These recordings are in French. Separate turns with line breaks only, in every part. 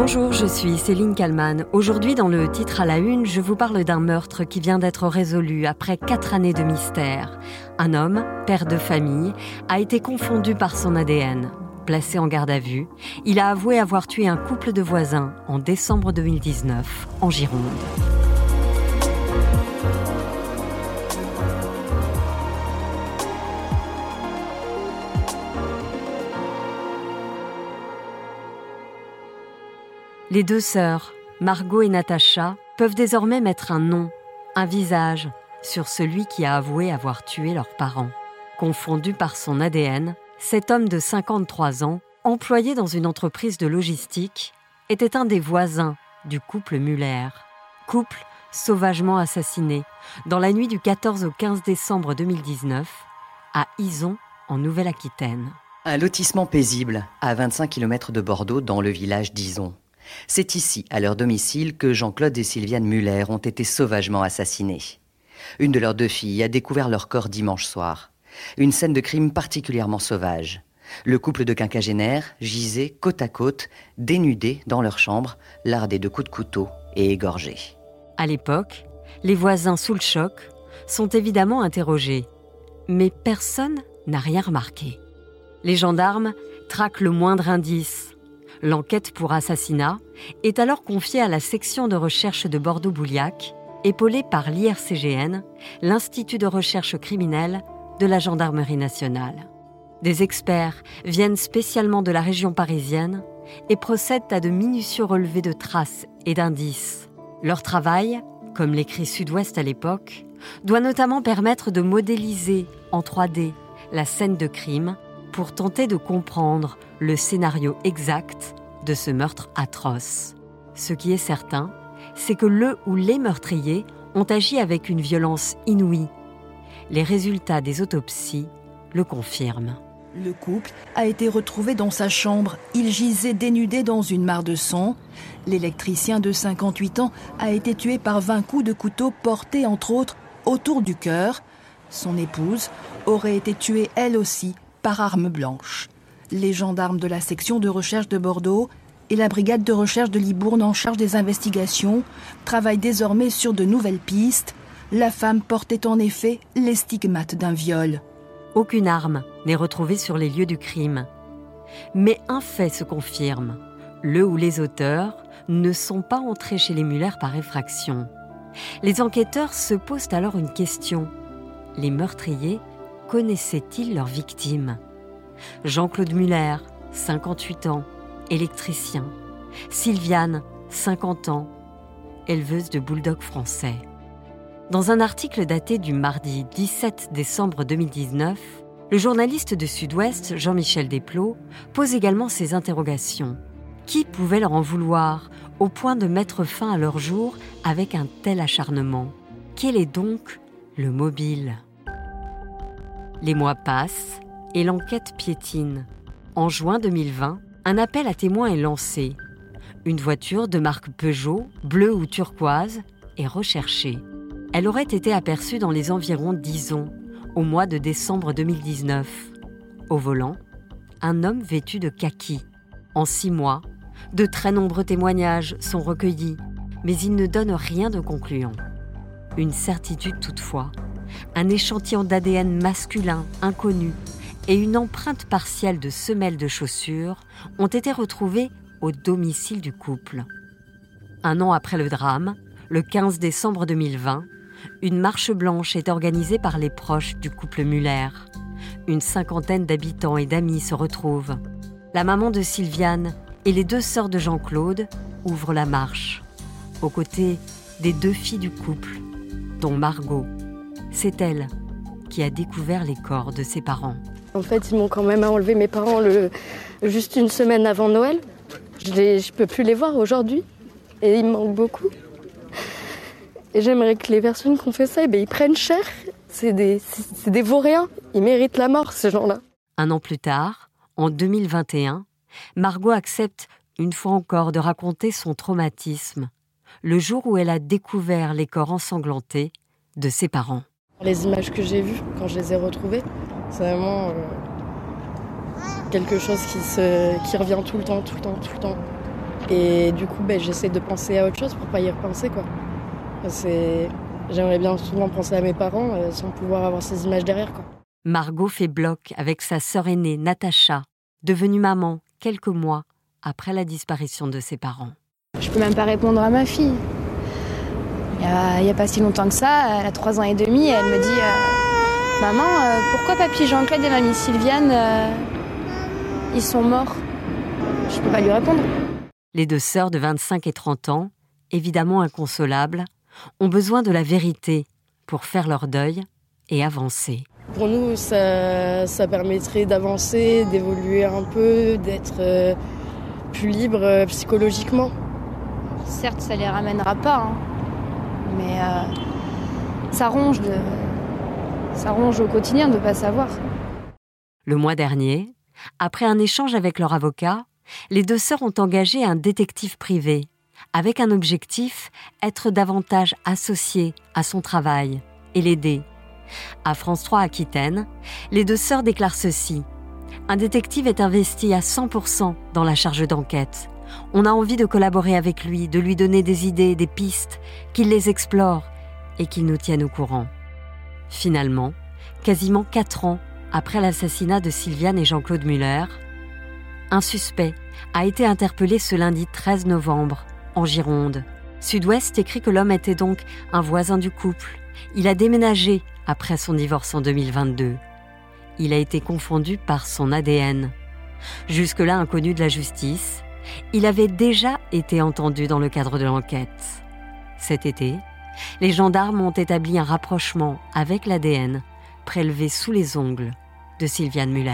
Bonjour, je suis Céline Kalman. Aujourd'hui, dans le titre à la une, je vous parle d'un meurtre qui vient d'être résolu après quatre années de mystère. Un homme, père de famille, a été confondu par son ADN. Placé en garde à vue, il a avoué avoir tué un couple de voisins en décembre 2019 en Gironde. Les deux sœurs, Margot et Natacha, peuvent désormais mettre un nom, un visage, sur celui qui a avoué avoir tué leurs parents. Confondu par son ADN, cet homme de 53 ans, employé dans une entreprise de logistique, était un des voisins du couple Muller. Couple sauvagement assassiné dans la nuit du 14 au 15 décembre 2019 à Ison, en Nouvelle-Aquitaine.
Un lotissement paisible à 25 km de Bordeaux dans le village d'Ison. C'est ici, à leur domicile, que Jean-Claude et Sylviane Muller ont été sauvagement assassinés. Une de leurs deux filles a découvert leur corps dimanche soir. Une scène de crime particulièrement sauvage. Le couple de quinquagénaires gisait côte à côte, dénudés dans leur chambre, lardés de coups de couteau et égorgés.
À l'époque, les voisins sous le choc sont évidemment interrogés, mais personne n'a rien remarqué. Les gendarmes traquent le moindre indice, L'enquête pour assassinat est alors confiée à la section de recherche de Bordeaux-Bouliac, épaulée par l'IRCGN, l'Institut de recherche criminelle de la Gendarmerie nationale. Des experts viennent spécialement de la région parisienne et procèdent à de minutieux relevés de traces et d'indices. Leur travail, comme l'écrit Sud-Ouest à l'époque, doit notamment permettre de modéliser en 3D la scène de crime pour tenter de comprendre le scénario exact de ce meurtre atroce. Ce qui est certain, c'est que le ou les meurtriers ont agi avec une violence inouïe. Les résultats des autopsies le confirment.
Le couple a été retrouvé dans sa chambre. Il gisait dénudé dans une mare de sang. L'électricien de 58 ans a été tué par 20 coups de couteau portés entre autres autour du cœur. Son épouse aurait été tuée elle aussi par arme blanche. Les gendarmes de la section de recherche de Bordeaux et la brigade de recherche de Libourne en charge des investigations travaillent désormais sur de nouvelles pistes. La femme portait en effet les stigmates d'un viol.
Aucune arme n'est retrouvée sur les lieux du crime. Mais un fait se confirme. Le ou les auteurs ne sont pas entrés chez les Muller par effraction. Les enquêteurs se posent alors une question. Les meurtriers connaissaient-ils leurs victimes? Jean-Claude Muller, 58 ans, électricien. Sylviane, 50 ans, éleveuse de bulldog français. Dans un article daté du mardi 17 décembre 2019, le journaliste de Sud-Ouest, Jean-Michel Desplot, pose également ces interrogations. Qui pouvait leur en vouloir au point de mettre fin à leur jour avec un tel acharnement? Quel est donc le mobile? Les mois passent et l'enquête piétine. En juin 2020, un appel à témoins est lancé. Une voiture de marque Peugeot, bleue ou turquoise, est recherchée. Elle aurait été aperçue dans les environs d'Ison au mois de décembre 2019. Au volant, un homme vêtu de kaki. En six mois, de très nombreux témoignages sont recueillis, mais ils ne donnent rien de concluant. Une certitude toutefois, un échantillon d'ADN masculin inconnu et une empreinte partielle de semelle de chaussures ont été retrouvées au domicile du couple. Un an après le drame, le 15 décembre 2020, une marche blanche est organisée par les proches du couple Muller. Une cinquantaine d'habitants et d'amis se retrouvent. La maman de Sylviane et les deux sœurs de Jean-Claude ouvrent la marche, aux côtés des deux filles du couple, dont Margot. C'est elle qui a découvert les corps de ses parents.
En fait, ils m'ont quand même enlevé mes parents le, juste une semaine avant Noël. Je ne peux plus les voir aujourd'hui. Et ils me manquent beaucoup. Et j'aimerais que les personnes qui ont fait ça, eh ben, ils prennent cher. C'est des, des vauriens. Ils méritent la mort, ces gens-là.
Un an plus tard, en 2021, Margot accepte une fois encore de raconter son traumatisme, le jour où elle a découvert les corps ensanglantés de ses parents.
Les images que j'ai vues quand je les ai retrouvées, c'est vraiment euh, quelque chose qui, se, qui revient tout le temps, tout le temps, tout le temps. Et du coup, ben, j'essaie de penser à autre chose pour pas y repenser. Quoi. C'est... J'aimerais bien souvent penser à mes parents euh, sans pouvoir avoir ces images derrière. Quoi.
Margot fait bloc avec sa sœur aînée, Natacha, devenue maman quelques mois après la disparition de ses parents.
Je peux même pas répondre à ma fille. Il n'y a, pas si longtemps que ça, elle a trois ans et demi, elle me dit euh, Maman, euh, pourquoi papy Jean-Claude et mamie Sylviane, ils sont morts? Je peux pas lui répondre.
Les deux sœurs de 25 et 30 ans, évidemment inconsolables, ont besoin de la vérité pour faire leur deuil et avancer.
Pour nous, ça, permettrait d'avancer, d'évoluer un peu, d'être euh, plus libre euh, psychologiquement.
Certes, ça les ramènera pas, hein, mais euh, ça ronge ça ronge au quotidien de ne pas savoir.
Le mois dernier, après un échange avec leur avocat, les deux sœurs ont engagé un détective privé, avec un objectif, être davantage associées à son travail et l'aider. À France 3 Aquitaine, les deux sœurs déclarent ceci. Un détective est investi à 100% dans la charge d'enquête. On a envie de collaborer avec lui, de lui donner des idées, des pistes, qu'il les explore et qu'il nous tienne au courant. Finalement, quasiment quatre ans après l'assassinat de Sylviane et Jean-Claude Muller, un suspect a été interpellé ce lundi 13 novembre, en Gironde. Sud-Ouest écrit que l'homme était donc un voisin du couple. Il a déménagé après son divorce en 2022. Il a été confondu par son ADN. Jusque-là inconnu de la justice, il avait déjà été entendu dans le cadre de l'enquête. Cet été, les gendarmes ont établi un rapprochement avec l'ADN prélevé sous les ongles de Sylviane Muller.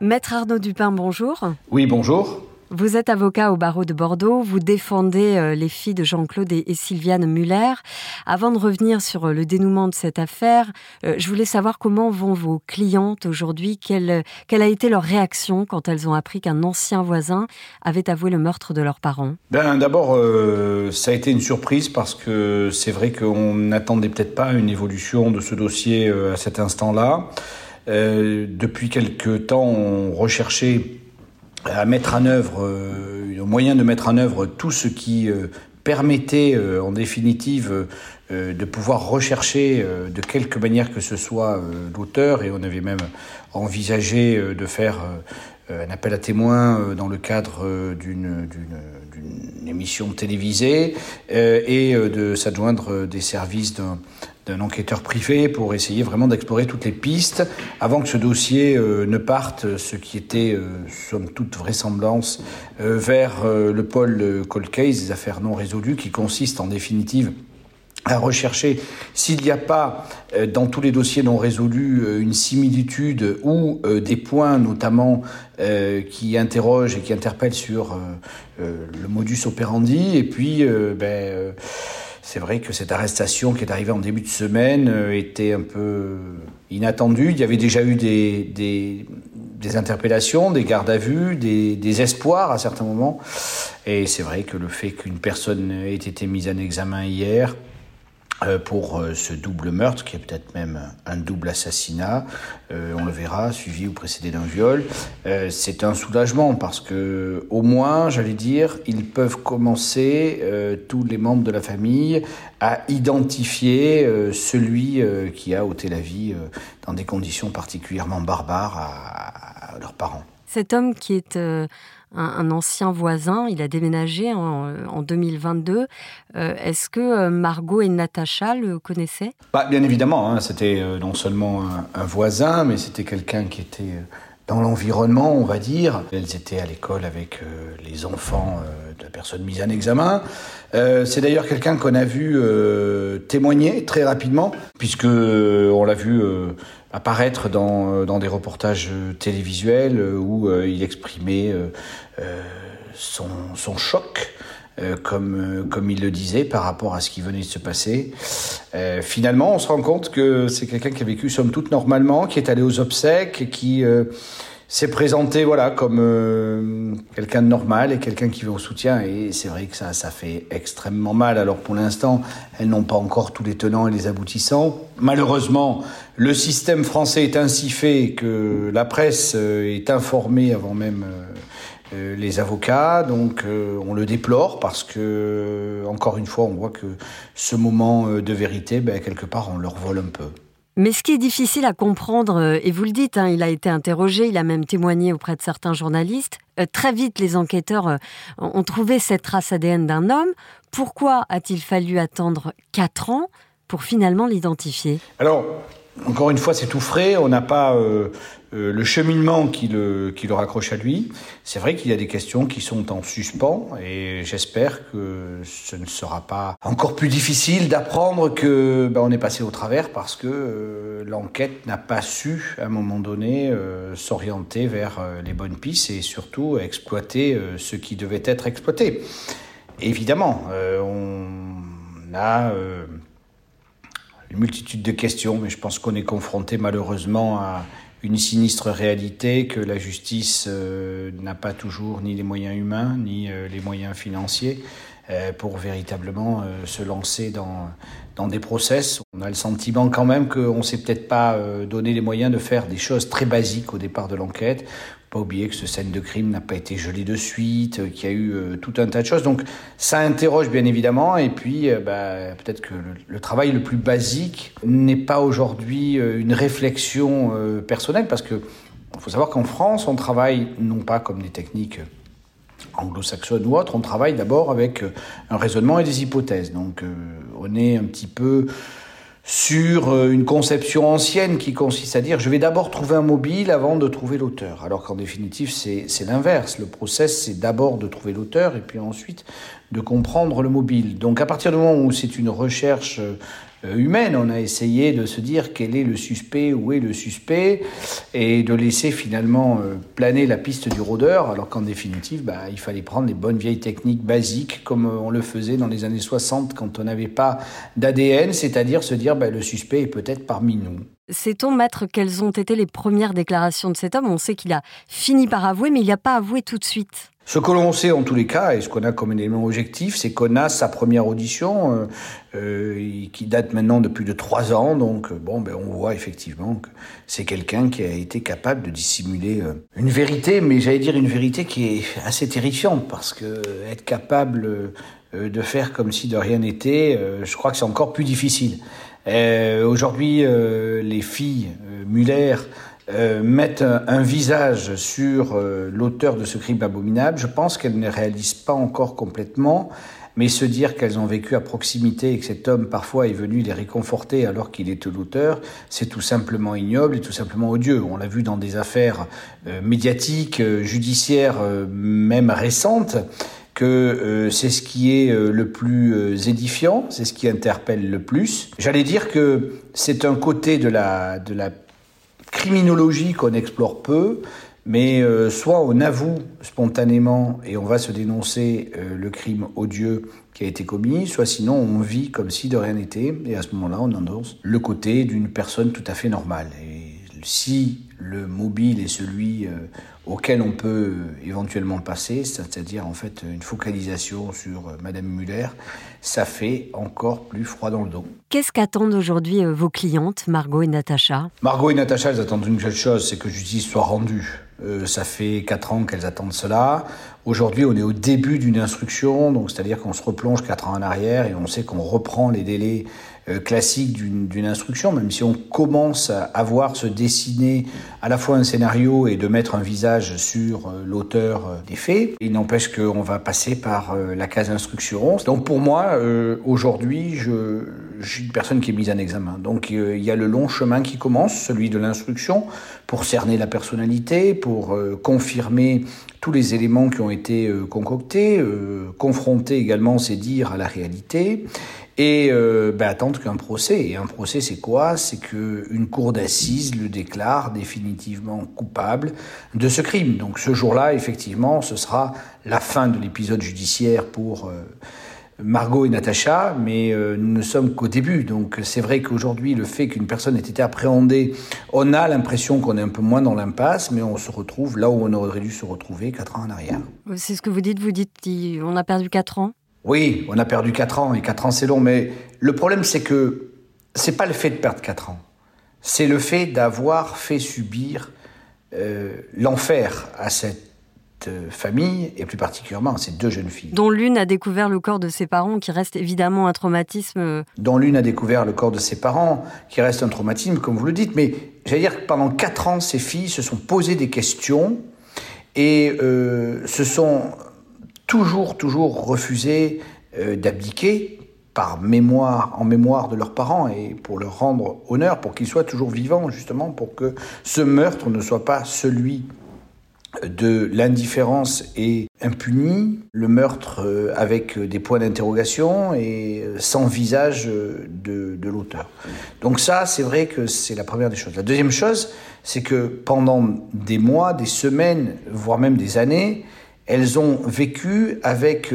Maître Arnaud Dupin, bonjour.
Oui, bonjour.
Vous êtes avocat au barreau de Bordeaux, vous défendez euh, les filles de Jean-Claude et Sylviane Muller. Avant de revenir sur euh, le dénouement de cette affaire, euh, je voulais savoir comment vont vos clientes aujourd'hui, quelle, a été leur réaction quand elles ont appris qu'un ancien voisin avait avoué le meurtre de leurs parents?
Ben, D'abord, ça a été une surprise parce que c'est vrai qu'on n'attendait peut-être pas une évolution de ce dossier à cet instant-là. Depuis quelque temps, on recherchait à mettre en œuvre, euh, moyen de mettre en œuvre tout ce qui euh, permettait, euh, en définitive, de pouvoir rechercher de quelque manière que ce soit l'auteur, et on avait même envisagé de faire un appel à témoins dans le cadre d'une émission télévisée et de s'adjoindre des services d'un d'un enquêteur privé pour essayer vraiment d'explorer toutes les pistes avant que ce dossier euh, ne parte, ce qui était, euh, somme toute vraisemblance, euh, vers le pôle cold case, des affaires non résolues, qui consiste en définitive à rechercher s'il n'y a pas dans tous les dossiers non résolus une similitude ou des points notamment qui interrogent et qui interpellent sur le modus operandi. Et puis ben, c'est vrai que cette arrestation qui est arrivée en début de semaine euh, était un peu inattendue. Il y avait déjà eu des, interpellations, des gardes à vue, des, des espoirs à certains moments. Et c'est vrai que le fait qu'une personne ait été mise en examen hier, pour euh, ce double meurtre, qui est peut-être même un double assassinat, euh, on le verra, suivi ou précédé d'un viol. c'est un soulagement parce que, au moins, j'allais dire, ils peuvent commencer, tous les membres de la famille, à identifier celui qui a ôté la vie dans des conditions particulièrement barbares à leurs parents.
Cet homme qui est un, ancien voisin. Il a déménagé en, 2022. Euh, est-ce que euh, Margot et Natacha le connaissaient?
Bah, Bien évidemment, hein. c'était euh, non seulement un, voisin, mais c'était quelqu'un qui était dans l'environnement, on va dire. Elles étaient à l'école avec les enfants personne mise en examen. c'est d'ailleurs quelqu'un qu'on a vu témoigner très rapidement, puisque on l'a vu apparaître dans, euh, des reportages euh, télévisuels euh, où il exprimait son, son choc. comme, comme il le disait par rapport à ce qui venait de se passer. finalement, on se rend compte que c'est quelqu'un qui a vécu somme toute normalement, qui est allé aux obsèques, qui s'est présenté voilà comme euh, quelqu'un de normal et quelqu'un qui veut au soutien. Et c'est vrai que ça ça fait extrêmement mal. Alors pour l'instant elles n'ont pas encore tous les tenants et les aboutissants. Malheureusement le système français est ainsi fait que la presse euh, est informée avant même euh, les avocats. Donc on le déplore parce que encore une fois on voit que ce moment de vérité ben, quelque part on leur vole un peu
mais ce qui est difficile à comprendre, euh, et vous le dites, hein, il a été interrogé, il a même témoigné auprès de certains journalistes, euh, très vite les enquêteurs euh, ont trouvé cette trace ADN d'un homme. Pourquoi a-t-il fallu attendre 4 ans pour finalement l'identifier?
Alors, encore une fois, c'est tout frais. On n'a pas euh, euh, le cheminement qui le, qui le raccroche à lui. C'est vrai qu'il y a des questions qui sont en suspens et j'espère que ce ne sera pas encore plus difficile d'apprendre que ben, on est passé au travers parce que euh, l'enquête n'a pas su, à un moment donné, s'orienter vers les bonnes pistes et surtout exploiter ce qui devait être exploité. Évidemment, on a une multitude de questions, mais je pense qu'on est confronté malheureusement à une sinistre réalité que la justice euh, n'a pas toujours ni les moyens humains ni euh, les moyens financiers pour véritablement se lancer dans, dans des process. On a le sentiment quand même qu'on ne s'est peut-être pas donné les moyens de faire des choses très basiques au départ de l'enquête pas oublier que ce scène de crime n'a pas été gelé de suite, euh, qu'il y a eu euh, tout un tas de choses. Donc ça interroge bien évidemment. Et puis euh, bah, peut-être que le, travail le plus basique n'est pas aujourd'hui une réflexion personnelle, parce que faut savoir qu'en France, on travaille non pas comme des techniques anglo-saxonnes ou autres, on travaille d'abord avec un raisonnement et des hypothèses. Donc on est un petit peu sur euh, une conception ancienne qui consiste à dire je vais d'abord trouver un mobile avant de trouver l'auteur. Alors qu'en définitive, c'est l'inverse. Le process, c'est d'abord de trouver l'auteur et puis ensuite de comprendre le mobile. Donc à partir du moment où c'est une recherche euh, euh, humaine. On a essayé de se dire quel est le suspect, où est le suspect, et de laisser finalement euh, planer la piste du rôdeur, alors qu'en définitive, bah, il fallait prendre les bonnes vieilles techniques basiques, comme euh, on le faisait dans les années 60 quand on n'avait pas d'ADN, c'est-à-dire se dire bah, le suspect est peut-être parmi nous.
Sait-on, maître, quelles ont été les premières déclarations de cet homme? On sait qu'il a fini par avouer, mais il n'a pas avoué tout de suite.
Ce que l'on sait en tous les cas, et ce qu'on a comme élément objectif, c'est qu'on a sa première audition euh, euh, qui date maintenant de plus de trois ans. Donc, euh, bon, ben, on voit effectivement que c'est quelqu'un qui a été capable de dissimuler une vérité, mais j'allais dire une vérité qui est assez terrifiante parce que être capable de faire comme si de rien n'était, je crois que c'est encore plus difficile. Aujourd'hui, les filles Muller euh, mettent un, visage sur euh, l'auteur de ce crime abominable, je pense qu'elles ne réalisent pas encore complètement, mais se dire qu'elles ont vécu à proximité et que cet homme parfois est venu les réconforter alors qu'il était l'auteur, c'est tout simplement ignoble et tout simplement odieux. On l'a vu dans des affaires euh, médiatiques, judiciaires, même récentes que c'est ce qui est le plus édifiant, c'est ce qui interpelle le plus. J'allais dire que c'est un côté de la, de la criminologie qu'on explore peu, mais euh, soit on avoue spontanément et on va se dénoncer euh, le crime odieux qui a été commis, soit sinon on vit comme si de rien n'était, et à ce moment-là on endosse le côté d'une personne tout à fait normale. Et si le mobile est celui euh, auquel on peut éventuellement passer, c'est-à-dire en fait une focalisation sur euh, Madame Muller, ça fait encore plus froid dans le dos.
Qu'est-ce qu'attendent aujourd'hui euh, vos clientes, Margot et Natacha?
Margot et Natacha, elles attendent une seule chose, c'est que justice soit rendue. ça fait quatre ans qu'elles attendent cela. Aujourd'hui, on est au début d'une instruction, donc c'est-à-dire qu'on se replonge quatre ans en arrière et on sait qu'on reprend les délais euh, classique d'une instruction, même si on commence à voir se dessiner à la fois un scénario et de mettre un visage sur euh, l'auteur euh, des faits. Il n'empêche qu'on va passer par la case instruction. Donc pour moi, aujourd'hui, je, je, suis une personne qui est mise en examen. Donc il y a le long chemin qui commence, celui de l'instruction, pour cerner la personnalité, pour confirmer tous les éléments qui ont été concoctés, confronter également ces dires à la réalité et euh, ben, attendre qu'un procès. Et un procès, c'est quoi? C'est qu'une cour d'assises le déclare définitivement coupable de ce crime. Donc ce jour-là, effectivement, ce sera la fin de l'épisode judiciaire pour euh, Margot et Natacha, mais euh, nous ne sommes qu'au début. Donc c'est vrai qu'aujourd'hui, le fait qu'une personne ait été appréhendée, on a l'impression qu'on est un peu moins dans l'impasse, mais on se retrouve là où on aurait dû se retrouver quatre ans en arrière.
C'est ce que vous dites, vous dites on a perdu quatre ans
Oui, on a perdu quatre ans, et quatre ans c'est long, mais le problème c'est que c'est pas le fait de perdre quatre ans, c'est le fait d'avoir fait subir euh, l'enfer à cette euh, famille, et plus particulièrement ces deux jeunes filles.
Dont l'une a découvert le corps de ses parents, qui reste évidemment un traumatisme. Euh,
Dont l'une a découvert le corps de ses parents, qui reste un traumatisme, comme vous le dites. Mais j'allais dire que pendant quatre ans, ces filles se sont posées des questions et euh, se sont toujours, toujours refusées d'abdiquer par mémoire, en mémoire de leurs parents et pour leur rendre honneur, pour qu'ils soient toujours vivants, justement, pour que ce meurtre ne soit pas celui de l'indifférence et impunie, le meurtre euh, avec des points d'interrogation et euh, sans visage euh, de l'auteur. Donc ça, c'est vrai que c'est la première des choses. La deuxième chose, c'est que pendant des mois, des semaines, voire même des années, elles ont vécu avec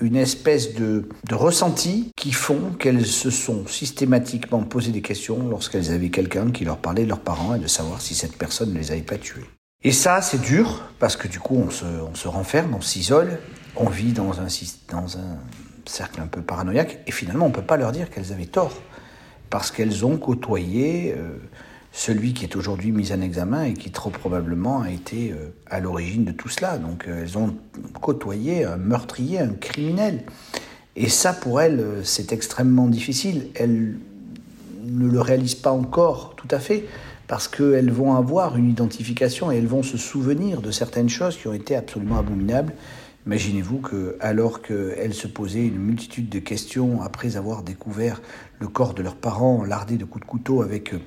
une espèce de, de ressenti qui font qu'elles se sont systématiquement posé des questions lorsqu'elles avaient quelqu'un qui leur parlait de leurs parents et de savoir si cette personne ne les avait pas tués. Et ça, c'est dur, parce que du coup, on se, on se renferme, on s'isole, on vit dans un, dans un cercle un peu paranoïaque, et finalement, on ne peut pas leur dire qu'elles avaient tort, parce qu'elles ont côtoyé euh, celui qui est aujourd'hui mis en examen et qui trop probablement a été euh, à l'origine de tout cela. Donc, euh, elles ont côtoyé un meurtrier, un criminel. Et ça, pour elles, c'est extrêmement difficile. Elles ne le réalisent pas encore tout à fait parce qu'elles vont avoir une identification et elles vont se souvenir de certaines choses qui ont été absolument abominables. Imaginez-vous que, alors qu'elles se posaient une multitude de questions après avoir découvert le corps de leurs parents lardé de coups de couteau avec euh,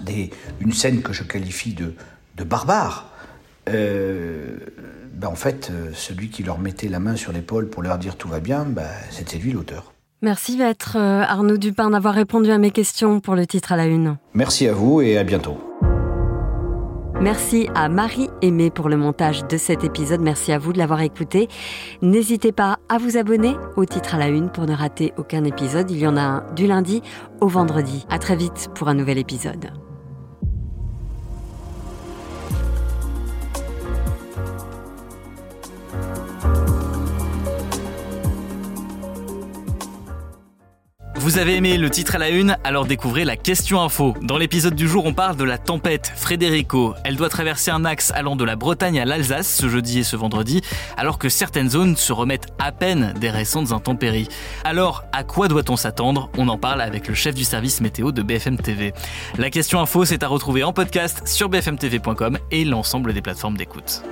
des, une scène que je qualifie de, de barbare, euh, ben en fait, euh, celui qui leur mettait la main sur l'épaule pour leur dire tout va bien, ben, c'était lui l'auteur.
Merci Maître euh, Arnaud Dupin d'avoir répondu à mes questions pour le titre à la une.
Merci à vous et à bientôt.
Merci à Marie Aimée pour le montage de cet épisode. Merci à vous de l'avoir écouté. N'hésitez pas à vous abonner au titre à la une pour ne rater aucun épisode. Il y en a un du lundi au vendredi. À très vite pour un nouvel épisode.
Vous avez aimé le titre à la une, alors découvrez la question info. Dans l'épisode du jour, on parle de la tempête Frédérico. Elle doit traverser un axe allant de la Bretagne à l'Alsace ce jeudi et ce vendredi, alors que certaines zones se remettent à peine des récentes intempéries. Alors, à quoi doit-on s'attendre? On en parle avec le chef du service météo de BFM TV. La question info, c'est à retrouver en podcast sur bfmtv.com et l'ensemble des plateformes d'écoute.